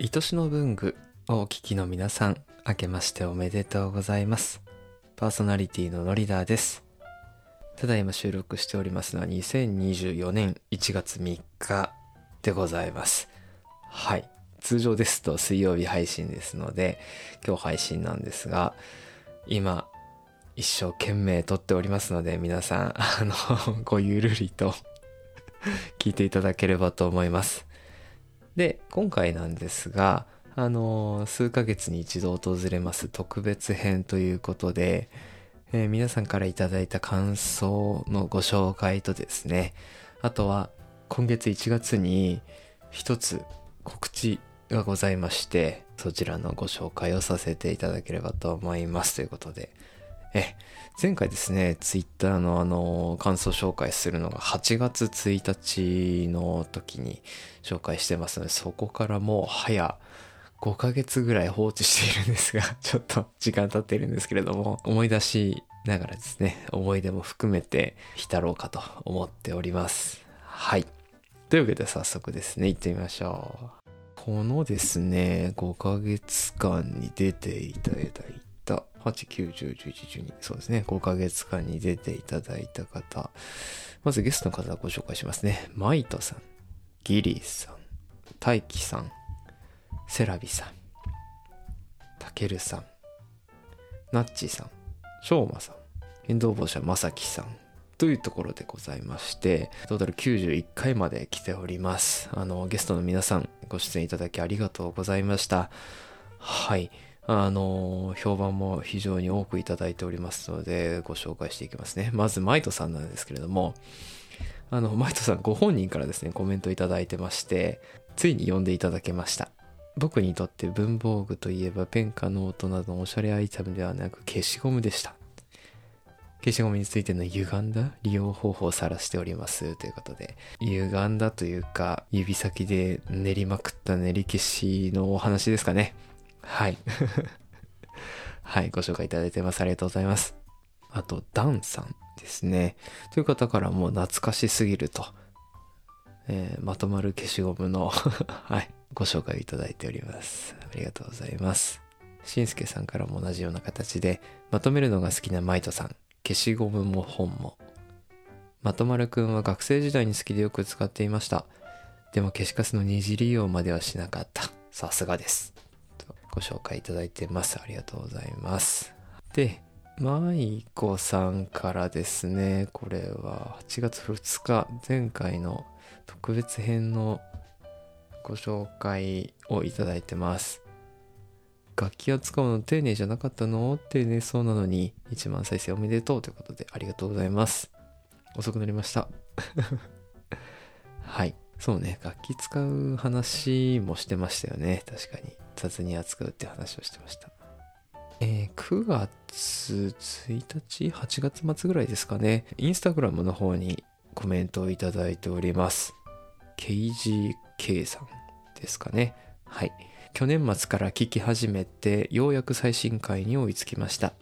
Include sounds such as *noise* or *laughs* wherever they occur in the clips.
愛しの文具をお聞きの皆さん、明けましておめでとうございます。パーソナリティのノリダーです。ただいま収録しておりますのは2024年1月3日でございます。はい。通常ですと水曜日配信ですので、今日配信なんですが、今、一生懸命撮っておりますので、皆さん、あの、ごゆるりと聞いていただければと思います。で、今回なんですが、あの、数ヶ月に一度訪れます特別編ということで、えー皆さんからいただいた感想のご紹介とですね、あとは今月1月に一つ告知がございまして、そちらのご紹介をさせていただければと思いますということで、え、前回ですね、ツイッターのあの、感想紹介するのが8月1日の時に紹介してますので、そこからもう早5ヶ月ぐらい放置しているんですが、*laughs* ちょっと時間経っているんですけれども、思い出しながらですね、思い出も含めて浸ろうかと思っております。はい。というわけで早速ですね、行ってみましょう。このですね、5ヶ月間に出ていただいた、8、9、10、11、12、そうですね、5ヶ月間に出ていただいた方、まずゲストの方ご紹介しますね。マイトさん、ギリーさん、大輝さん、セラビさん、たけるさん、ナッチさん、しょうまさん、変動帽者まさきさん、というところでございまして、トータル91回まで来ております。あの、ゲストの皆さん、ご出演いただきありがとうございました。はい。あの、評判も非常に多くいただいておりますので、ご紹介していきますね。まず、マイトさんなんですけれども、あの、マイトさんご本人からですね、コメントいただいてまして、ついに読んでいただけました。僕にとって文房具といえばペンかノートなどのおしゃれアイテムではなく消しゴムでした。消しゴムについての歪んだ利用方法を晒しておりますということで、歪んだというか、指先で練りまくった練り消しのお話ですかね。はい。*laughs* はい、ご紹介いただいてます。ありがとうございます。あと、ダンさんですね。という方からもう懐かしすぎると。えーまとまる消しゴムの、*laughs* はい、ご紹介いただいております。ありがとうございます。しんすけさんからも同じような形で、まとめるのが好きなマイトさん、消しゴムも本も。まとまるくんは学生時代に好きでよく使っていました。でも消しカスの二次利用まではしなかった。さすがです。ご紹介いただいてます。ありがとうございます。で、マイコさんからですね、これは8月2日、前回の特別編のご紹介をいただいてます。楽器を使うの丁寧じゃなかったの？丁寧そうなのに1万再生おめでとうということでありがとうございます。遅くなりました。*laughs* はい。そうね、楽器使う話もしてましたよね。確かに。雑に扱うって話をしてました。えー9月1日 ?8 月末ぐらいですかね。インスタグラムの方にコメントをいただいております。KGK さんですかね。はい。去年末から聞き始めて、ようやく最新回に追いつきました。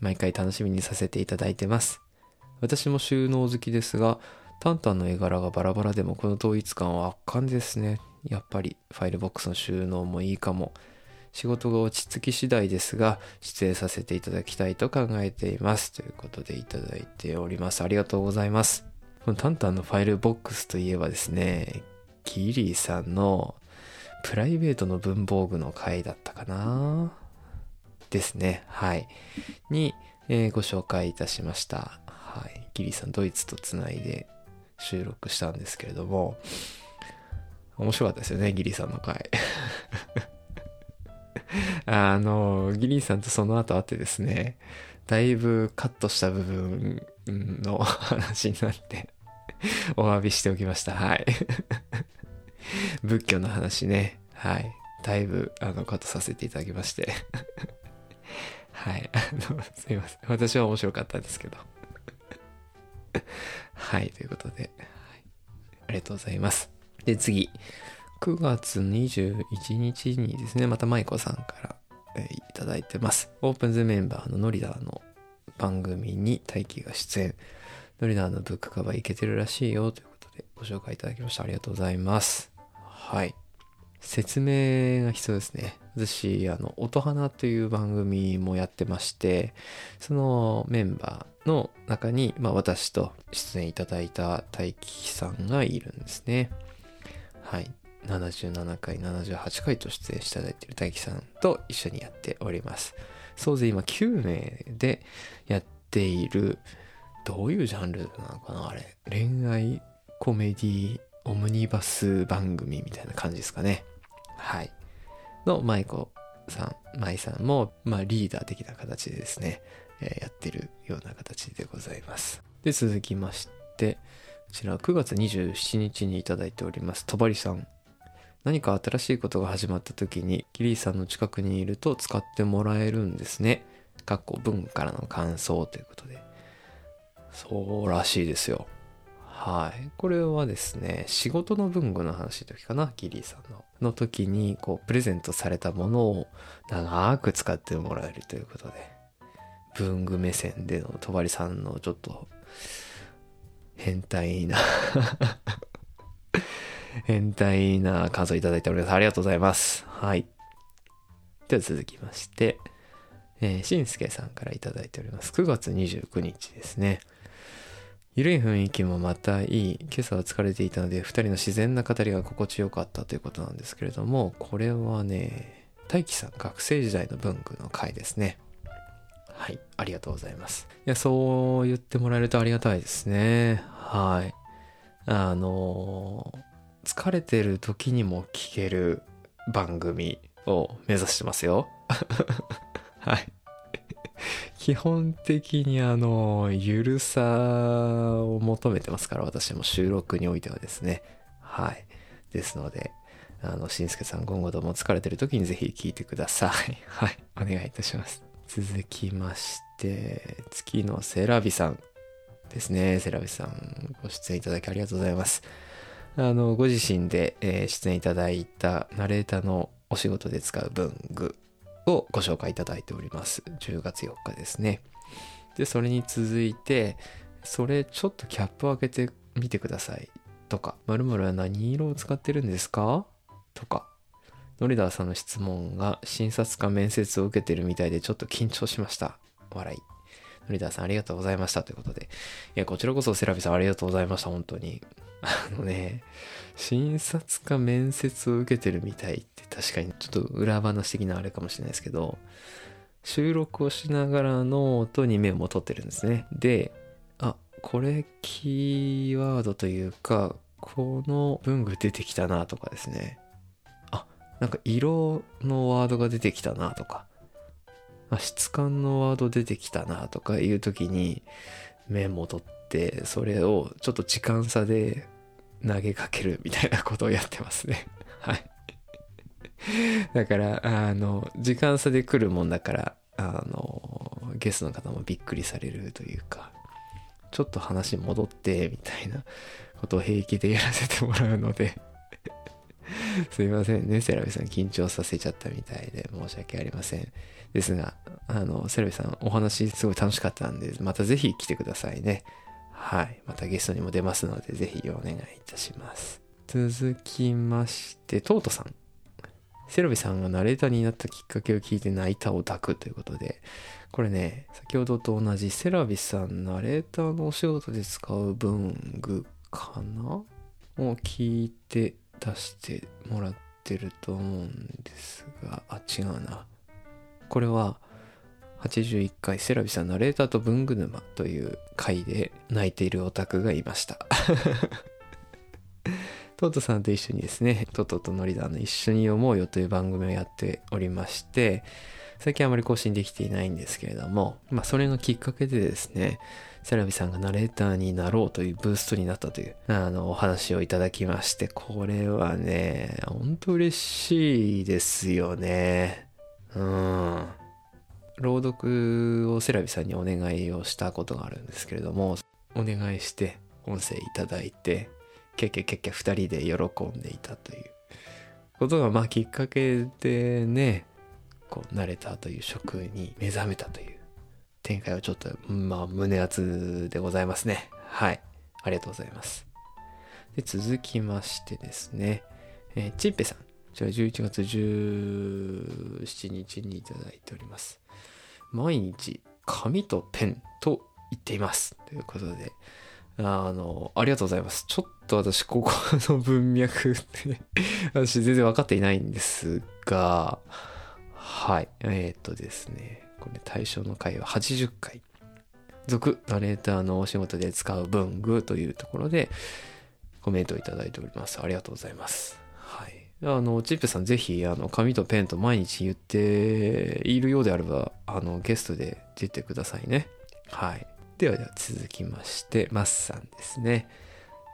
毎回楽しみにさせていただいてます。私も収納好きですが、タンタンの絵柄がバラバラでもこの統一感は圧巻ですね。やっぱりファイルボックスの収納もいいかも。仕事が落ち着き次第ですが、出演させていただきたいと考えています。ということでいただいております。ありがとうございます。このタンタンのファイルボックスといえばですね、ギリーさんのプライベートの文房具の回だったかな？ですね。はい。に、えーご紹介いたしました。はい。ギリーさん、ドイツとつないで収録したんですけれども、面白かったですよね、ギリさんの回。*laughs* あの、ギリーさんとその後会ってですね、だいぶカットした部分の話になって、お詫びしておきました。はい。*laughs* 仏教の話ね。はい。だいぶ、あの、カットさせていただきまして。はい。あの、すいません。私は面白かったんですけど。はい。ということで、はい、ありがとうございます。で、次。9月21日にですね、また舞子さんから、えーいただいてます。オープンズメンバーのノリダーの番組に大輝が出演。ノリダーのブックカバーいけてるらしいよということでご紹介いただきました。ありがとうございます。はい。説明が必要ですね。私、あの、音花という番組もやってまして、そのメンバーの中に、まあ私と出演いただいた大輝さんがいるんですね。はい。77回、78回と出演していただいている大輝さんと一緒にやっております。総勢今9名でやっている、どういうジャンルなのかなあれ。恋愛コメディオムニバス番組みたいな感じですかね。はい。の舞子さん、舞さんも、まあリーダー的な形でですね、えーやってるような形でございます。で、続きまして、こちら9月27日にいただいております、とばりさん。何か新しいことが始まった時に、キリーさんの近くにいると使ってもらえるんですね。かっこ文からの感想ということで。そうらしいですよ。はい。これはですね、仕事の文具の話の時かな、ギリーさんの。の時に、こう、プレゼントされたものを長く使ってもらえるということで、文具目線でのとばりさんのちょっと、変態な *laughs* 変態な感想いただいております。ありがとうございます。はい。では続きまして、えー、しんすけさんからいただいております。9月29日ですね。ゆるい雰囲気もまたいい。今朝は疲れていたので、二人の自然な語りが心地よかったということなんですけれども、これはね、大輝さん学生時代の文具の回ですね。はい、ありがとうございます。いや、そう言ってもらえるとありがたいですね。はい。あの疲れてる時にも聞ける番組を目指してますよ。*laughs* はい。*laughs* 基本的にあの、ゆるさを求めてますから、私も収録においてはですね。はい。ですので、あの、しんすけさん今後とも疲れてる時にぜひ聞いてください。*laughs* はい。お願いいたします。続きまして、月のセラビさんですね。セラビさん、ご出演いただきありがとうございます。あの、ご自身で、えー出演いただいたナレーターのお仕事で使う文具をご紹介いただいております。10月4日ですね。で、それに続いて、それちょっとキャップを開けてみてください。とか、〇〇は何色を使ってるんですか？とか、ノリダーさんの質問が診察か面接を受けてるみたいでちょっと緊張しました。笑い。ノリダーさんありがとうございましたということで。いや、こちらこそセラビさんありがとうございました、本当に。あのね、診察か面接を受けてるみたいって確かにちょっと裏話的なあれかもしれないですけど、収録をしながらノートにメモを取ってるんですね。で、あ、これキーワードというか、この文具出てきたなとかですね。あ、なんか色のワードが出てきたなとか、あ質感のワード出てきたなとかいう時にメモ取って、それをちょっと時間差で投げかけるみたいなことをやってますね。*laughs* はい。だから、あの、時間差で来るもんだから、あの、ゲストの方もびっくりされるというか、ちょっと話戻って、みたいなことを平気でやらせてもらうので、*laughs* すいませんね、セラビさん緊張させちゃったみたいで申し訳ありません。ですが、あの、セラビさんお話すごい楽しかったんで、またぜひ来てくださいね。はい。またゲストにも出ますので、ぜひお願いいたします。続きまして、トートさん。セラビさんがナレーターになったきっかけを聞いて泣いたオタクということで、これね、先ほどと同じセラビさんナレーターのお仕事で使う文具かな？を聞いて出してもらってると思うんですが、あ、違うな。これは、81回セラビさんナレーターと文具沼という回で泣いているオタクがいました。*laughs* トトさんと一緒にですね、トトとノリダの一緒に読もうよという番組をやっておりまして、最近あまり更新できていないんですけれども、まあそれのきっかけでですね、セラビさんがナレーターになろうというブーストになったという、あの、お話をいただきまして、これはね、ほんと嬉しいですよね。うん。朗読をセラビさんにお願いをしたことがあるんですけれども、お願いして音声いただいて、キャッキャキャッキャ二人で喜んでいたということが、まあきっかけでね、こう、慣れたという職に目覚めたという展開はちょっと、まあ胸熱でございますね。はい。ありがとうございます。で、続きましてですね、えーチンペさん。ちら11月17日にいただいております。毎日紙とペンと言っています。ということで、あの、ありがとうございます。ちょっと私、ここの文脈って、ね *laughs* 私全然分かっていないんですが、はい。えー、っとですね、これ対象の回は80回。続、ナレーターのお仕事で使う文具というところで、コメントをいただいております。ありがとうございます。はい。あの、チップさんぜひ、あの、紙とペンと毎日言っているようであれば、あの、ゲストで出てくださいね。はい。ではでは続きまして、マスさんですね。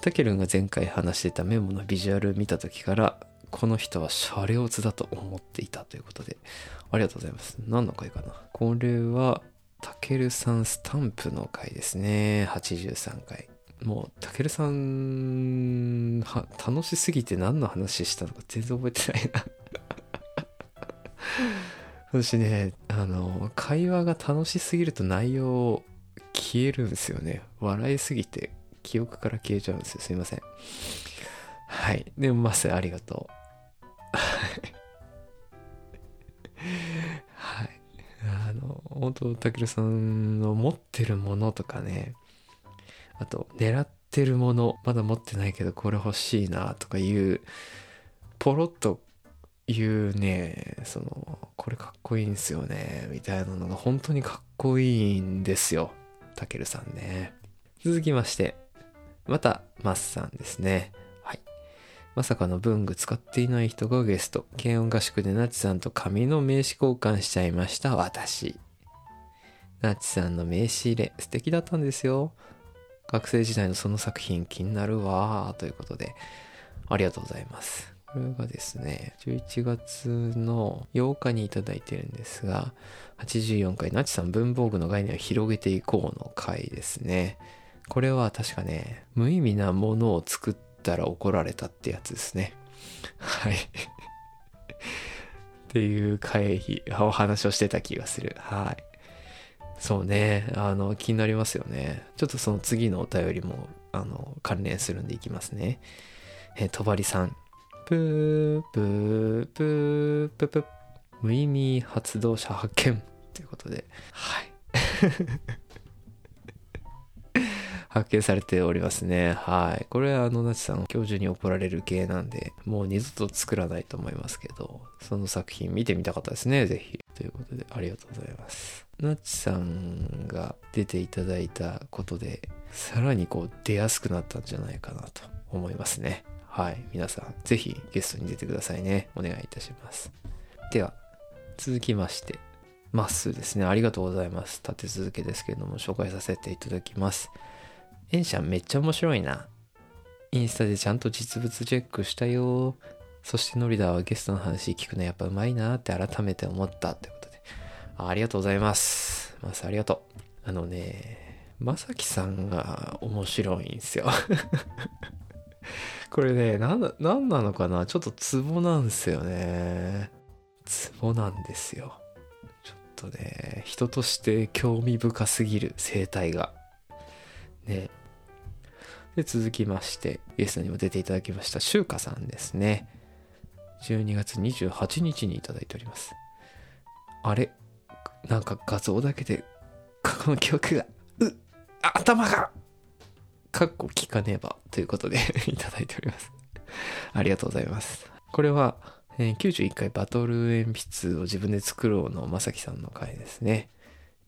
タケルンが前回話してたメモのビジュアル見た時から、この人はシャレオツだと思っていたということで、ありがとうございます。何の回かな？これは、タケルさんスタンプの回ですね。83回。もう、たけるさん、楽しすぎて何の話したのか全然覚えてないな *laughs* 私ね、あの、会話が楽しすぎると内容消えるんですよね。笑いすぎて記憶から消えちゃうんですよ。すいません。はい。でも、まずありがとう。本当たけるさんの持ってるものとかね、あと、狙ってるもの、まだ持ってないけど、これ欲しいな、とかいう、ポロッと言うね、その、これかっこいいんすよね、みたいなのが本当にかっこいいんですよ。たけるさんね。続きまして、また、マスさんですね。はい。まさかの文具使っていない人がゲスト。軽音合宿でナチさんと紙の名刺交換しちゃいました、私。ナチさんの名刺入れ、素敵だったんですよ。学生時代のその作品気になるわーということで、ありがとうございます。これがですね、11月の8日にいただいてるんですが、84回、ナチさん文房具の概念を広げていこうの回ですね。これは確かね、無意味なものを作ったら怒られたってやつですね。はい。っていう回、お話をしてた気がする。はい。そうね。あの、気になりますよね。ちょっとその次のお便りも、あの、関連するんでいきますね。えー、とばりさん。ぷー、ぷー、ぷー、ぷ、ぷ。無意味発動者発見。ということで。はい。発見されておりますね。はい。これはあの、なちさん、教授に怒られる系なんで、もう二度と作らないと思いますけど、その作品見てみたかったですね、ぜひ。ということで、ありがとうございます。なっちさんが出ていただいたことで、さらにこう出やすくなったんじゃないかなと思いますね。はい。皆さん、ぜひゲストに出てくださいね。お願いいたします。では、続きまして、まっすーですね。ありがとうございます。立て続けですけれども、紹介させていただきます。エンシャンめっちゃ面白いな。インスタでちゃんと実物チェックしたよ。そしてノリダはゲストの話聞くのやっぱうまいなって改めて思ったということで。ありがとうございます。マスありがとう。あのね、まさきさんが面白いんですよ。*laughs* これね、な、なんなのかな？ちょっとツボなんですよね。ツボなんですよ。ちょっとね、人として興味深すぎる生態が。ね。で、続きまして、ゲストにも出ていただきました、シュウカさんですね。12月28日にいただいております。あれなんか画像だけで、この記憶が、う頭がかっこ聞かねばということで *laughs* いただいております。ありがとうございます。これは、えー、91回バトル鉛筆を自分で作ろうのまさきさんの回ですね。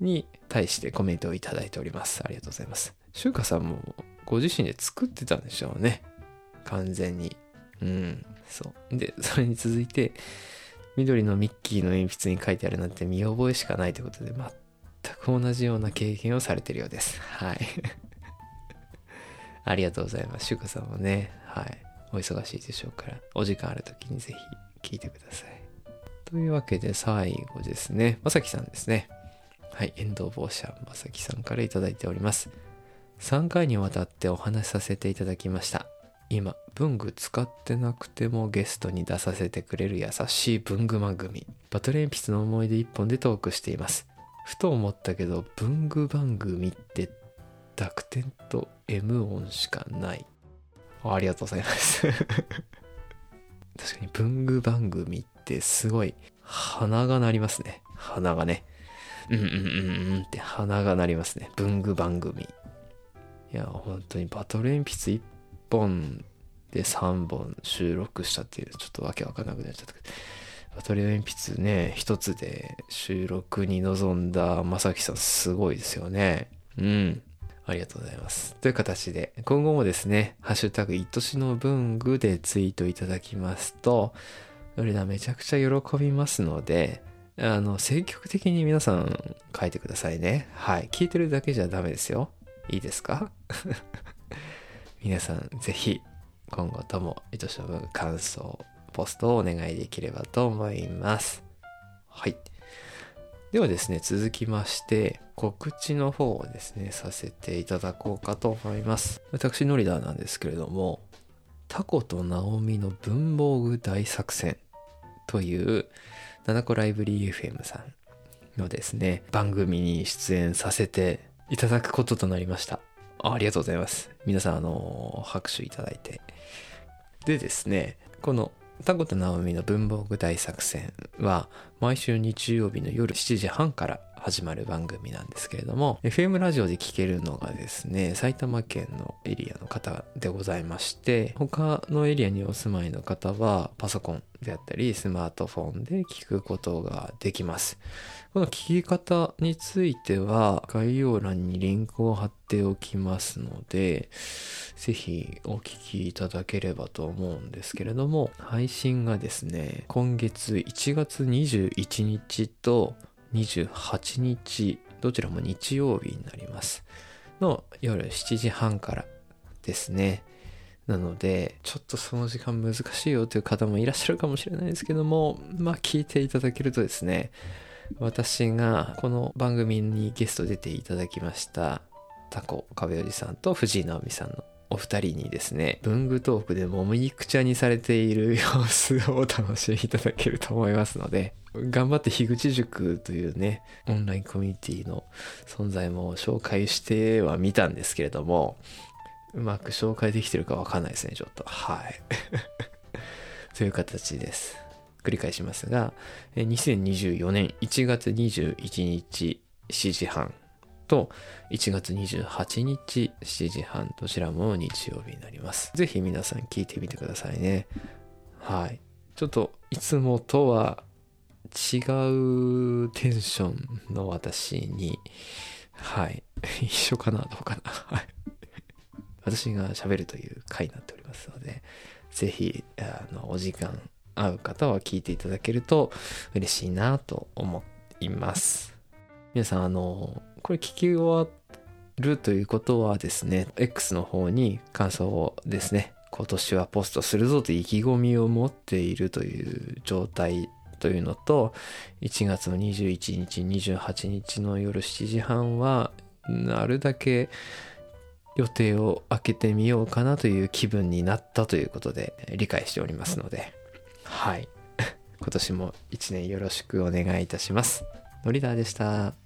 に対してコメントをいただいております。ありがとうございます。シュウカさんもご自身で作ってたんでしょうね。完全に。うん。そう。で、*laughs* それに続いて、緑のミッキーの鉛筆に書いてあるなんて見覚えしかないということで、全く同じような経験をされてるようです。はい。*laughs* ありがとうございます。シュカさんもね、はい。お忙しいでしょうから、お時間ある時にぜひ聞いてください。というわけで最後ですね、まさきさんですね。はい、遠藤坊社まさきさんからいただいております。3回にわたってお話しさせていただきました。今、文具使ってなくてもゲストに出させてくれる優しい文具番組。バトル鉛筆の思い出一本でトークしています。ふと思ったけど、文具番組って濁点と M 音しかない。ありがとうございます。*laughs* 確かに文具番組ってすごい鼻が鳴りますね。鼻がね。うんうんうんうんって鼻が鳴りますね。文具番組。いや、本当にバトル鉛筆1本で3本収録したっていう、ちょっとわけわかんなくなっちゃったけど。バトル鉛筆ね、一つで収録に臨んだまさきさんすごいですよね。うん。ありがとうございます。という形で、今後もですね、ハッシュタグ、いとしの文具でツイートいただきますと、ノリダめちゃくちゃ喜びますので、あの、積極的に皆さん書いてくださいね。はい。聞いてるだけじゃダメですよ。いいですか？*laughs* 皆さん、ぜひ、今後とも、いとしの文具感想、ポストをお願いできればと思います。はい。ではですね、続きまして、告知の方をですね、させていただこうかと思います。私、ノリダーなんですけれども、タコとナオミの文房具大作戦という、七個ライブリー FM さんのですね、番組に出演させていただくこととなりました。ありがとうございます。皆さん、あの、拍手いただいて。でですね、このタコとナオミの文房具大作戦は毎週日曜日の夜7時半から始まる番組なんですけれども FM ラジオで聴けるのがですね埼玉県のエリアの方でございまして他のエリアにお住まいの方はパソコンであったりスマートフォンで聞くことができますこの聞き方については概要欄にリンクを貼っておきますので、ぜひお聞きいただければと思うんですけれども、配信がですね、今月1月21日と28日、どちらも日曜日になります。の夜7時半からですね。なので、ちょっとその時間難しいよという方もいらっしゃるかもしれないですけども、まあ聞いていただけるとですね、私がこの番組にゲスト出ていただきましたタコ壁おじさんと藤井直美さんのお二人にですね、文具トークでもみくちゃにされている様子をお楽しみいただけると思いますので、頑張って樋口塾というね、オンラインコミュニティの存在も紹介してはみたんですけれども、うまく紹介できてるかわかんないですね、ちょっと。はい。*laughs* という形です。繰り返しますが、2024年1月21日7時半と1月28日7時半どちらも日曜日になります。ぜひ皆さん聞いてみてくださいね。はい。ちょっといつもとは違うテンションの私に、はい。*laughs* 一緒かなどうかな。はい。私が喋るという回になっておりますので、ぜひ、あの、お時間合う方は聞いていただけると嬉しいなと思います。皆さん、あの、これ聞き終わるということはですね、X の方に感想をですね、今年はポストするぞと意気込みを持っているという状態というのと、1月の21日、28日の夜7時半は、なるだけ予定を空けてみようかなという気分になったということで理解しておりますので、はい。*laughs* 今年も一年よろしくお願いいたします。のりだーでした。